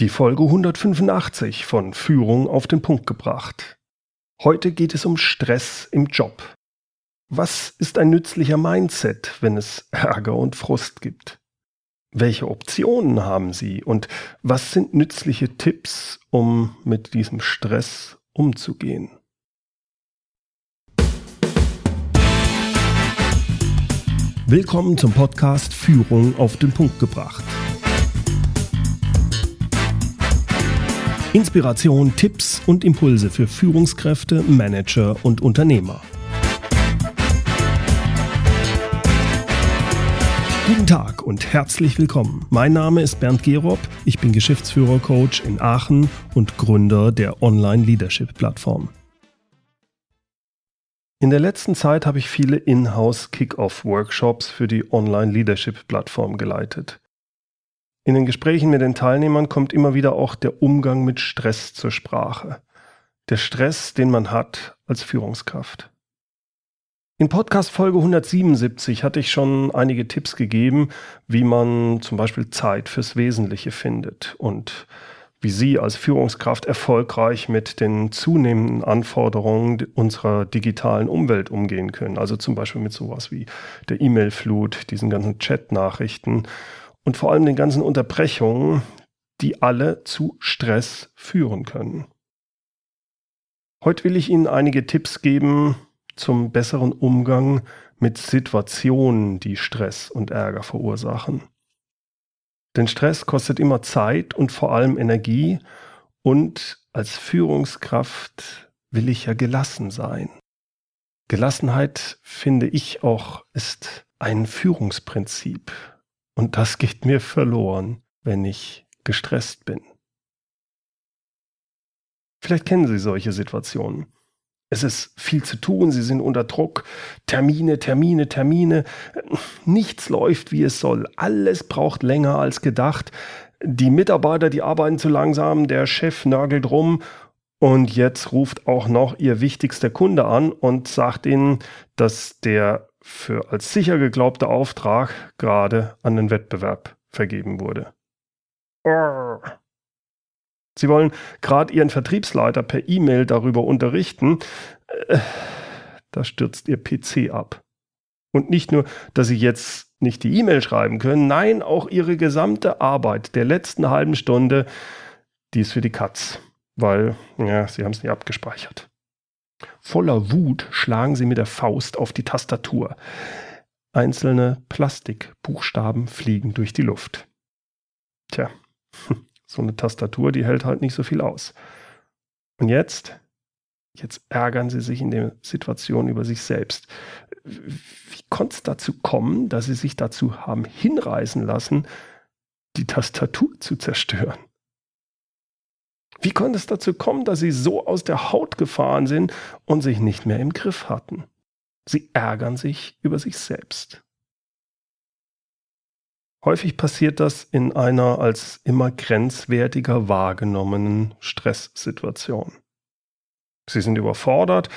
Die Folge 185 von Führung auf den Punkt gebracht. Heute geht es um Stress im Job. Was ist ein nützlicher Mindset, wenn es Ärger und Frust gibt? Welche Optionen haben Sie und was sind nützliche Tipps, um mit diesem Stress umzugehen? Willkommen zum Podcast Führung auf den Punkt gebracht. Inspiration, Tipps und Impulse für Führungskräfte, Manager und Unternehmer. Guten Tag und herzlich willkommen. Mein Name ist Bernd Gerob, ich bin Geschäftsführer-Coach in Aachen und Gründer der Online-Leadership-Plattform. In der letzten Zeit habe ich viele Inhouse-Kick-Off-Workshops für die Online-Leadership-Plattform geleitet. In den Gesprächen mit den Teilnehmern kommt immer wieder auch der Umgang mit Stress zur Sprache. Der Stress, den man hat als Führungskraft. In Podcast Folge 177 hatte ich schon einige Tipps gegeben, wie man zum Beispiel Zeit fürs Wesentliche findet und wie Sie als Führungskraft erfolgreich mit den zunehmenden Anforderungen unserer digitalen Umwelt umgehen können. Also zum Beispiel mit sowas wie der E-Mail-Flut, diesen ganzen Chat-Nachrichten und vor allem den ganzen Unterbrechungen, die alle zu Stress führen können. Heute will ich Ihnen einige Tipps geben zum besseren Umgang mit Situationen, die Stress und Ärger verursachen. Denn Stress kostet immer Zeit und vor allem Energie und als Führungskraft will ich ja gelassen sein. Gelassenheit, finde ich auch, ist ein Führungsprinzip. Und das geht mir verloren, wenn ich gestresst bin. Vielleicht kennen Sie solche Situationen. Es ist viel zu tun, Sie sind unter Druck, Termine, Termine, Termine, nichts läuft, wie es soll, alles braucht länger als gedacht, die Mitarbeiter, die arbeiten zu langsam, der Chef nörgelt rum. Und jetzt ruft auch noch Ihr wichtigster Kunde an und sagt Ihnen, dass der für als sicher geglaubter Auftrag gerade an den Wettbewerb vergeben wurde. Sie wollen gerade Ihren Vertriebsleiter per E-Mail darüber unterrichten. Äh, da stürzt Ihr PC ab. Und nicht nur, dass Sie jetzt nicht die E-Mail schreiben können, nein, auch Ihre gesamte Arbeit der letzten halben Stunde, die ist für die Katz, weil ja, Sie haben es nicht abgespeichert. Voller Wut schlagen sie mit der Faust auf die Tastatur. Einzelne Plastikbuchstaben fliegen durch die Luft. Tja, so eine Tastatur, die hält halt nicht so viel aus. Und jetzt? Jetzt ärgern sie sich in der Situation über sich selbst. Wie konnte es dazu kommen, dass sie sich dazu haben hinreißen lassen, die Tastatur zu zerstören? Wie konnte es dazu kommen, dass sie so aus der Haut gefahren sind und sich nicht mehr im Griff hatten? Sie ärgern sich über sich selbst. Häufig passiert das in einer als immer grenzwertiger wahrgenommenen Stresssituation. Sie sind überfordert,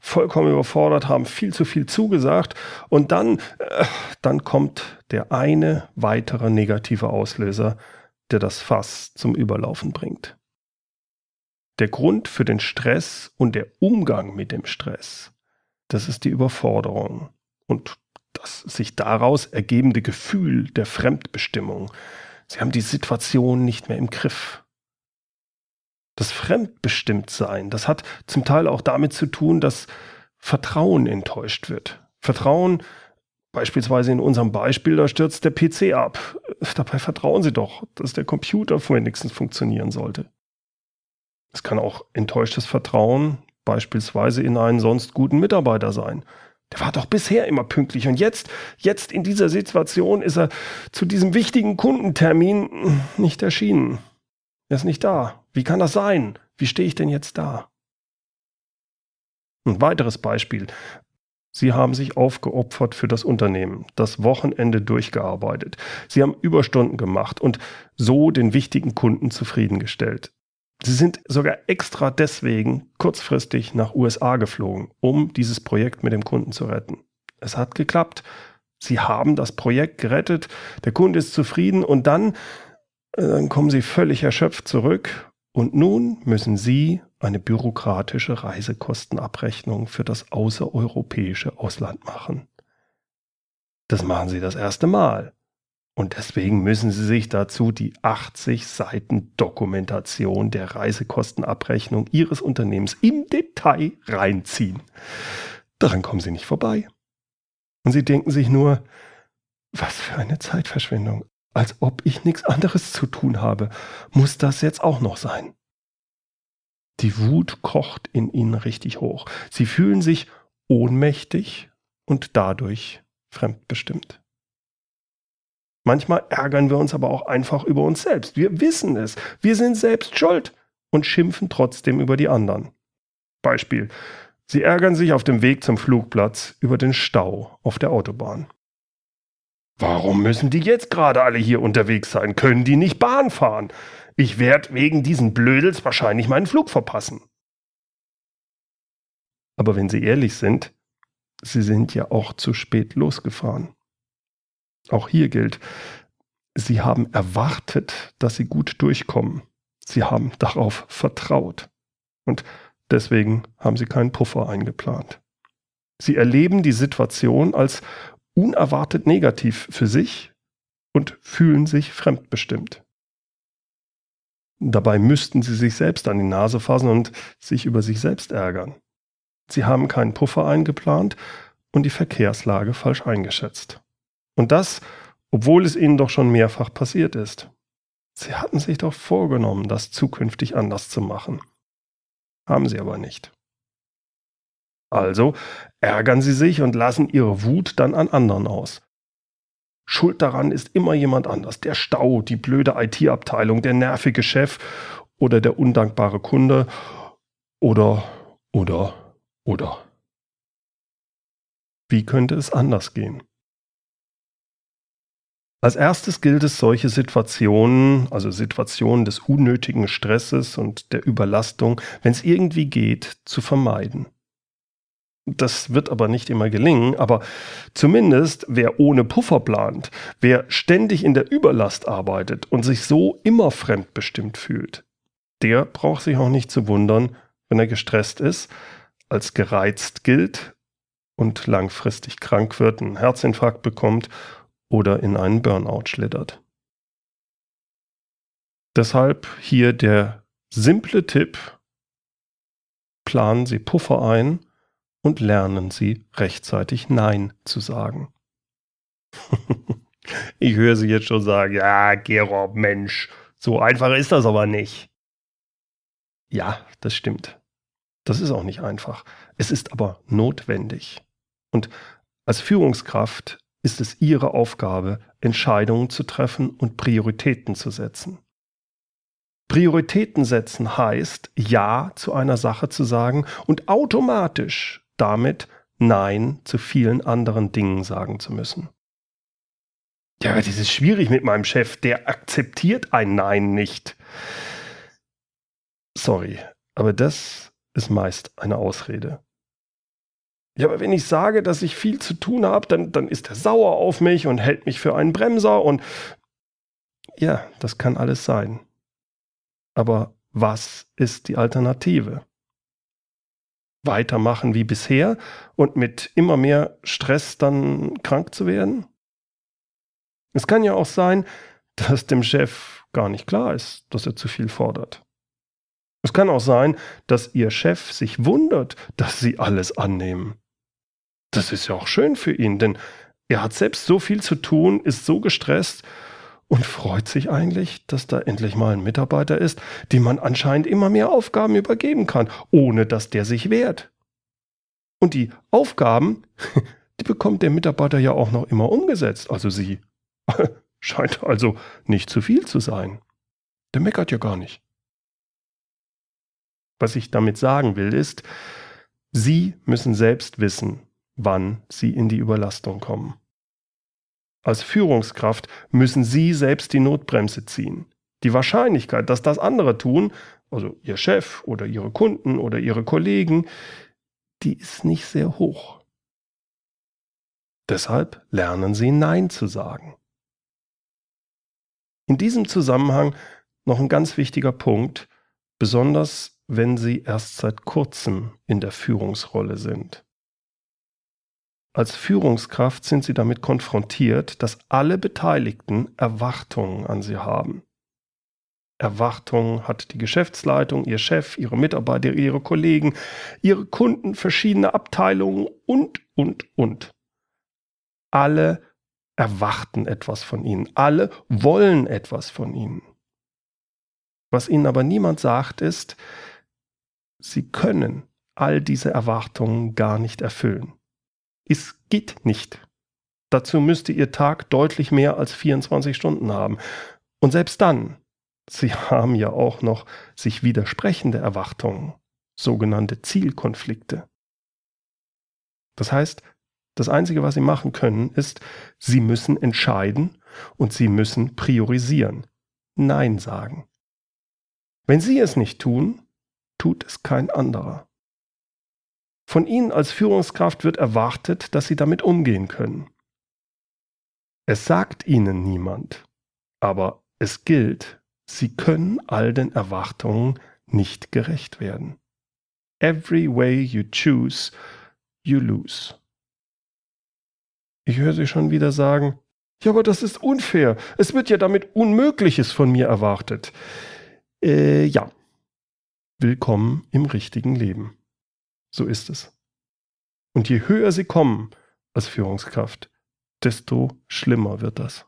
vollkommen überfordert, haben viel zu viel zugesagt und dann, äh, dann kommt der eine weitere negative Auslöser, der das Fass zum Überlaufen bringt der Grund für den Stress und der Umgang mit dem Stress, das ist die Überforderung und das sich daraus ergebende Gefühl der Fremdbestimmung. Sie haben die Situation nicht mehr im Griff. Das Fremdbestimmtsein, das hat zum Teil auch damit zu tun, dass Vertrauen enttäuscht wird. Vertrauen, beispielsweise in unserem Beispiel, da stürzt der PC ab. Dabei vertrauen Sie doch, dass der Computer wenigstens funktionieren sollte. Es kann auch enttäuschtes Vertrauen beispielsweise in einen sonst guten Mitarbeiter sein. Der war doch bisher immer pünktlich und jetzt, jetzt in dieser Situation ist er zu diesem wichtigen Kundentermin nicht erschienen. Er ist nicht da. Wie kann das sein? Wie stehe ich denn jetzt da? Ein weiteres Beispiel. Sie haben sich aufgeopfert für das Unternehmen, das Wochenende durchgearbeitet. Sie haben Überstunden gemacht und so den wichtigen Kunden zufriedengestellt. Sie sind sogar extra deswegen kurzfristig nach USA geflogen, um dieses Projekt mit dem Kunden zu retten. Es hat geklappt. Sie haben das Projekt gerettet, der Kunde ist zufrieden und dann, Dann kommen Sie völlig erschöpft zurück und nun müssen Sie eine bürokratische Reisekostenabrechnung für das außereuropäische Ausland machen. Das machen Sie das erste Mal. Und deswegen müssen Sie sich dazu die 80 Seiten Dokumentation der Reisekostenabrechnung Ihres Unternehmens im Detail reinziehen. Daran kommen Sie nicht vorbei. Und Sie denken sich nur, was für eine Zeitverschwendung. Als ob ich nichts anderes zu tun habe. Muss das jetzt auch noch sein? Die Wut kocht in ihnen richtig hoch. Sie fühlen sich ohnmächtig und dadurch fremdbestimmt. Manchmal ärgern wir uns aber auch einfach über uns selbst. Wir wissen es. Wir sind selbst schuld und schimpfen trotzdem über die anderen. Beispiel. Sie ärgern sich auf dem Weg zum Flugplatz über den Stau auf der Autobahn. Warum müssen die jetzt gerade alle hier unterwegs sein? Können die nicht Bahn fahren? Ich werde wegen diesen Blödels wahrscheinlich meinen Flug verpassen. Aber wenn Sie ehrlich sind, Sie sind ja auch zu spät losgefahren. Auch hier gilt, Sie haben erwartet, dass Sie gut durchkommen. Sie haben darauf vertraut. Und deswegen haben Sie keinen Puffer eingeplant. Sie erleben die Situation als unerwartet negativ für sich und fühlen sich fremdbestimmt. Dabei müssten sie sich selbst an die Nase fassen und sich über sich selbst ärgern. Sie haben keinen Puffer eingeplant und die Verkehrslage falsch eingeschätzt. Und das, obwohl es ihnen doch schon mehrfach passiert ist. Sie hatten sich doch vorgenommen, das zukünftig anders zu machen. Haben sie aber nicht. Also ärgern sie sich und lassen ihre Wut dann an anderen aus. Schuld daran ist immer jemand anders. Der Stau, die blöde IT-Abteilung, der nervige Chef oder der undankbare Kunde oder, oder, oder. Wie könnte es anders gehen? Als erstes gilt es, solche Situationen, also Situationen des unnötigen Stresses und der Überlastung, wenn es irgendwie geht, zu vermeiden. Das wird aber nicht immer gelingen, aber zumindest wer ohne Puffer plant, wer ständig in der Überlast arbeitet und sich so immer fremdbestimmt fühlt, der braucht sich auch nicht zu wundern, wenn er gestresst ist, als gereizt gilt und langfristig krank wird, einen Herzinfarkt bekommt oder in einen Burnout schlittert. Deshalb hier der simple Tipp, planen Sie Puffer ein, und lernen Sie rechtzeitig Nein zu sagen. ich höre Sie jetzt schon sagen, ja, Gerob, Mensch, so einfach ist das aber nicht. Ja, das stimmt. Das ist auch nicht einfach. Es ist aber notwendig. Und als Führungskraft ist es Ihre Aufgabe, Entscheidungen zu treffen und Prioritäten zu setzen. Prioritäten setzen heißt, Ja zu einer Sache zu sagen und automatisch damit Nein zu vielen anderen Dingen sagen zu müssen. Ja, das ist schwierig mit meinem Chef, der akzeptiert ein Nein nicht. Sorry, aber das ist meist eine Ausrede. Ja, aber wenn ich sage, dass ich viel zu tun habe, dann, dann ist er sauer auf mich und hält mich für einen Bremser und ja, das kann alles sein. Aber was ist die Alternative? weitermachen wie bisher und mit immer mehr Stress dann krank zu werden? Es kann ja auch sein, dass dem Chef gar nicht klar ist, dass er zu viel fordert. Es kann auch sein, dass Ihr Chef sich wundert, dass Sie alles annehmen. Das ist ja auch schön für ihn, denn er hat selbst so viel zu tun, ist so gestresst und freut sich eigentlich, dass da endlich mal ein Mitarbeiter ist, dem man anscheinend immer mehr Aufgaben übergeben kann, ohne dass der sich wehrt. Und die Aufgaben, die bekommt der Mitarbeiter ja auch noch immer umgesetzt, also sie. Scheint also nicht zu viel zu sein. Der meckert ja gar nicht. Was ich damit sagen will, ist, Sie müssen selbst wissen, wann Sie in die Überlastung kommen. Als Führungskraft müssen Sie selbst die Notbremse ziehen. Die Wahrscheinlichkeit, dass das andere tun, also Ihr Chef oder Ihre Kunden oder Ihre Kollegen, die ist nicht sehr hoch. Deshalb lernen Sie Nein zu sagen. In diesem Zusammenhang noch ein ganz wichtiger Punkt, besonders wenn Sie erst seit kurzem in der Führungsrolle sind. Als Führungskraft sind Sie damit konfrontiert, dass alle Beteiligten Erwartungen an Sie haben. Erwartungen hat die Geschäftsleitung, Ihr Chef, Ihre Mitarbeiter, Ihre Kollegen, Ihre Kunden, verschiedene Abteilungen und, und, und. Alle erwarten etwas von Ihnen. Alle wollen etwas von Ihnen. Was Ihnen aber niemand sagt, ist, Sie können all diese Erwartungen gar nicht erfüllen. Es geht nicht. Dazu müsste Ihr Tag deutlich mehr als 24 Stunden haben. Und selbst dann, Sie haben ja auch noch sich widersprechende Erwartungen, sogenannte Zielkonflikte. Das heißt, das Einzige, was Sie machen können, ist, Sie müssen entscheiden und Sie müssen priorisieren. Nein sagen. Wenn Sie es nicht tun, tut es kein anderer. Von Ihnen als Führungskraft wird erwartet, dass Sie damit umgehen können. Es sagt Ihnen niemand, aber es gilt, Sie können all den Erwartungen nicht gerecht werden. Every way you choose, you lose. Ich höre Sie schon wieder sagen, ja, aber das ist unfair. Es wird ja damit Unmögliches von mir erwartet. Äh, ja. Willkommen im richtigen Leben. So ist es. Und je höher Sie kommen als Führungskraft, desto schlimmer wird das.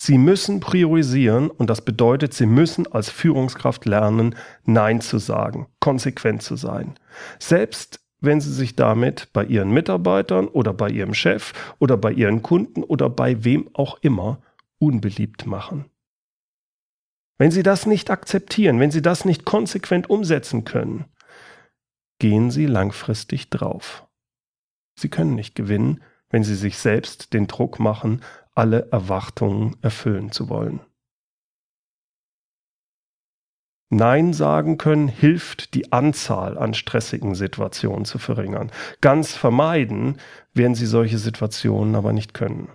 Sie müssen priorisieren und das bedeutet, Sie müssen als Führungskraft lernen, Nein zu sagen, konsequent zu sein. Selbst wenn Sie sich damit bei Ihren Mitarbeitern oder bei Ihrem Chef oder bei Ihren Kunden oder bei wem auch immer unbeliebt machen. Wenn Sie das nicht akzeptieren, wenn Sie das nicht konsequent umsetzen können, gehen Sie langfristig drauf. Sie können nicht gewinnen, wenn Sie sich selbst den Druck machen, alle Erwartungen erfüllen zu wollen. Nein sagen können hilft, die Anzahl an stressigen Situationen zu verringern. Ganz vermeiden werden Sie solche Situationen aber nicht können.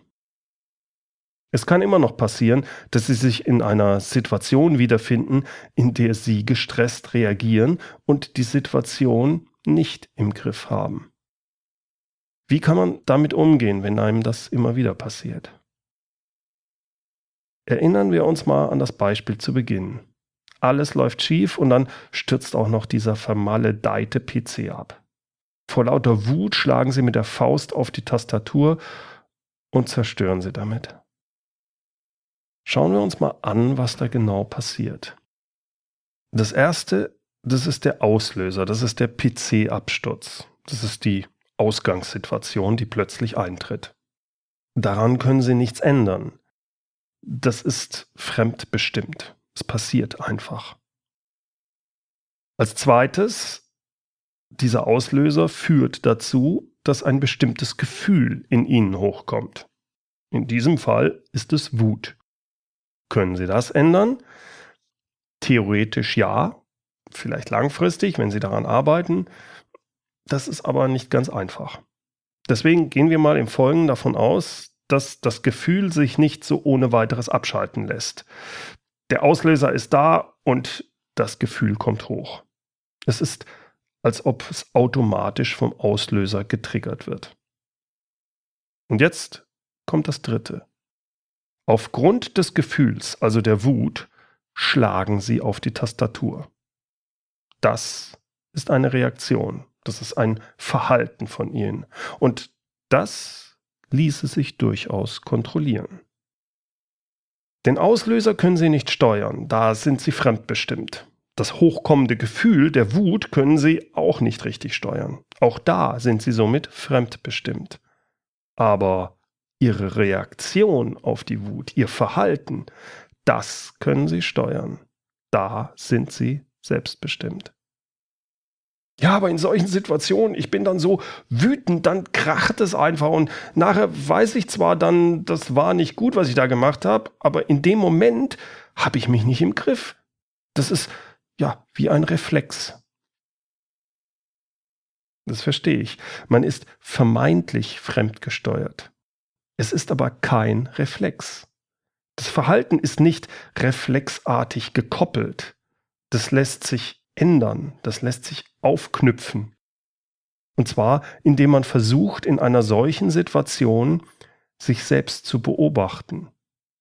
Es kann immer noch passieren, dass Sie sich in einer Situation wiederfinden, in der Sie gestresst reagieren und die Situation nicht im Griff haben. Wie kann man damit umgehen, wenn einem das immer wieder passiert? Erinnern wir uns mal an das Beispiel zu Beginn. Alles läuft schief und dann stürzt auch noch dieser vermaledeite PC ab. Vor lauter Wut schlagen Sie mit der Faust auf die Tastatur und zerstören sie damit. Schauen wir uns mal an, was da genau passiert. Das erste, das ist der Auslöser, das ist der PC-Absturz. Das ist die Ausgangssituation, die plötzlich eintritt. Daran können Sie nichts ändern. Das ist fremdbestimmt. Es passiert einfach. Als zweites, dieser Auslöser führt dazu, dass ein bestimmtes Gefühl in Ihnen hochkommt. In diesem Fall ist es Wut. Können Sie das ändern? Theoretisch ja, vielleicht langfristig, wenn Sie daran arbeiten. Das ist aber nicht ganz einfach. Deswegen gehen wir mal im Folgenden davon aus, dass das Gefühl sich nicht so ohne weiteres abschalten lässt. Der Auslöser ist da und das Gefühl kommt hoch. Es ist, als ob es automatisch vom Auslöser getriggert wird. Und jetzt kommt das Dritte. Aufgrund des Gefühls, also der Wut, schlagen sie auf die Tastatur. Das ist eine Reaktion, das ist ein Verhalten von ihnen. Und das ließe sich durchaus kontrollieren. Den Auslöser können sie nicht steuern, da sind sie fremdbestimmt. Das hochkommende Gefühl der Wut können sie auch nicht richtig steuern. Auch da sind sie somit fremdbestimmt. Aber Ihre Reaktion auf die Wut, Ihr Verhalten, das können Sie steuern. Da sind Sie selbstbestimmt. Ja, aber in solchen Situationen, ich bin dann so wütend, dann kracht es einfach und nachher weiß ich zwar dann, das war nicht gut, was ich da gemacht habe, aber in dem Moment habe ich mich nicht im Griff. Das ist ja wie ein Reflex. Das verstehe ich. Man ist vermeintlich fremdgesteuert. Es ist aber kein Reflex. Das Verhalten ist nicht reflexartig gekoppelt. Das lässt sich ändern, das lässt sich aufknüpfen. Und zwar, indem man versucht, in einer solchen Situation sich selbst zu beobachten.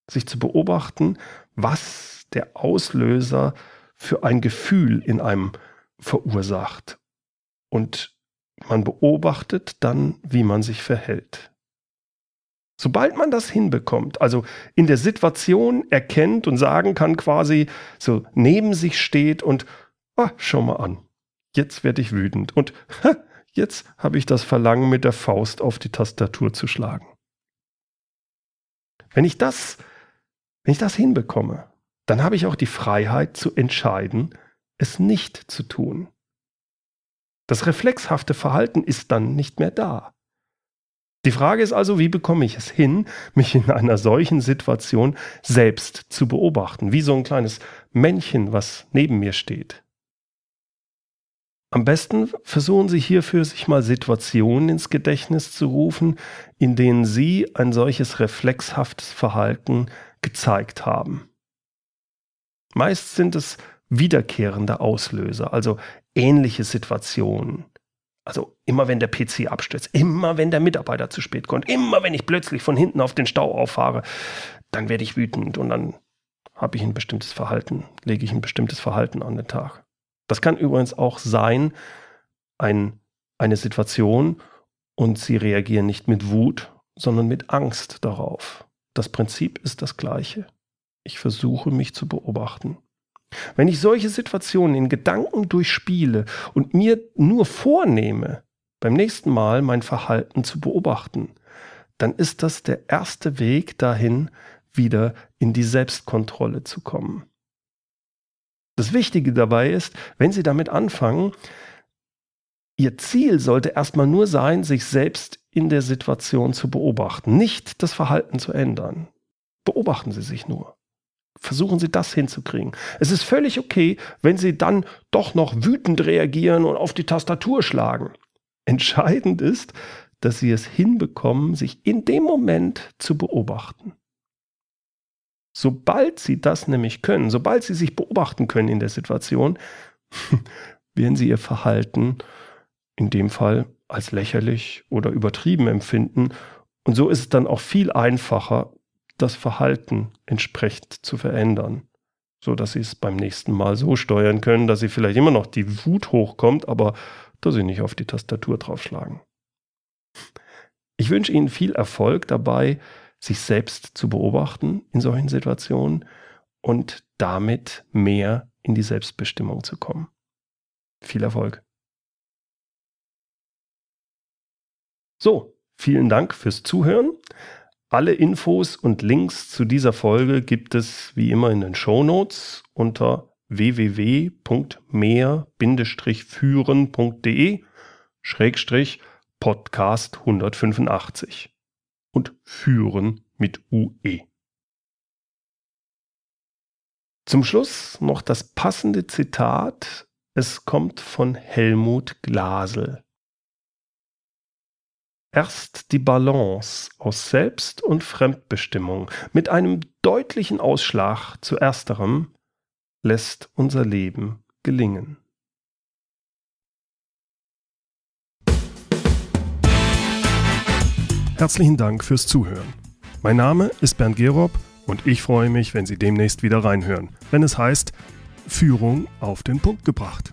Sich zu beobachten, was der Auslöser für ein Gefühl in einem verursacht. Und man beobachtet dann, wie man sich verhält. Sobald man das hinbekommt, also in der Situation erkennt und sagen kann, quasi so neben sich steht und, ah, schau mal an, jetzt werde ich wütend und ha, jetzt habe ich das Verlangen, mit der Faust auf die Tastatur zu schlagen. Wenn ich das, wenn ich das hinbekomme, dann habe ich auch die Freiheit zu entscheiden, es nicht zu tun. Das reflexhafte Verhalten ist dann nicht mehr da. Die Frage ist also, wie bekomme ich es hin, mich in einer solchen Situation selbst zu beobachten, wie so ein kleines Männchen, was neben mir steht. Am besten versuchen Sie hierfür, sich mal Situationen ins Gedächtnis zu rufen, in denen Sie ein solches reflexhaftes Verhalten gezeigt haben. Meist sind es wiederkehrende Auslöser, also ähnliche Situationen. Also immer wenn der PC abstürzt, immer wenn der Mitarbeiter zu spät kommt, immer wenn ich plötzlich von hinten auf den Stau auffahre, dann werde ich wütend und dann habe ich ein bestimmtes Verhalten, lege ich ein bestimmtes Verhalten an den Tag. Das kann übrigens auch sein, ein, eine Situation und Sie reagieren nicht mit Wut, sondern mit Angst darauf. Das Prinzip ist das gleiche. Ich versuche mich zu beobachten. Wenn ich solche Situationen in Gedanken durchspiele und mir nur vornehme, beim nächsten Mal mein Verhalten zu beobachten, dann ist das der erste Weg dahin, wieder in die Selbstkontrolle zu kommen. Das Wichtige dabei ist, wenn Sie damit anfangen, Ihr Ziel sollte erstmal nur sein, sich selbst in der Situation zu beobachten, nicht das Verhalten zu ändern. Beobachten Sie sich nur versuchen Sie das hinzukriegen. Es ist völlig okay, wenn Sie dann doch noch wütend reagieren und auf die Tastatur schlagen. Entscheidend ist, dass Sie es hinbekommen, sich in dem Moment zu beobachten. Sobald Sie das nämlich können, sobald Sie sich beobachten können in der Situation, werden Sie Ihr Verhalten in dem Fall als lächerlich oder übertrieben empfinden. Und so ist es dann auch viel einfacher, das Verhalten entsprechend zu verändern, so dass sie es beim nächsten Mal so steuern können, dass sie vielleicht immer noch die Wut hochkommt, aber dass sie nicht auf die Tastatur draufschlagen. Ich wünsche Ihnen viel Erfolg dabei, sich selbst zu beobachten in solchen Situationen und damit mehr in die Selbstbestimmung zu kommen. Viel Erfolg. So, vielen Dank fürs Zuhören. Alle Infos und Links zu dieser Folge gibt es wie immer in den Show Notes unter www.mehr-führen.de Schrägstrich Podcast 185 und führen mit UE. Zum Schluss noch das passende Zitat. Es kommt von Helmut Glasel. Erst die Balance aus Selbst- und Fremdbestimmung mit einem deutlichen Ausschlag zu ersterem lässt unser Leben gelingen. Herzlichen Dank fürs Zuhören. Mein Name ist Bernd Gerob und ich freue mich, wenn Sie demnächst wieder reinhören, wenn es heißt Führung auf den Punkt gebracht.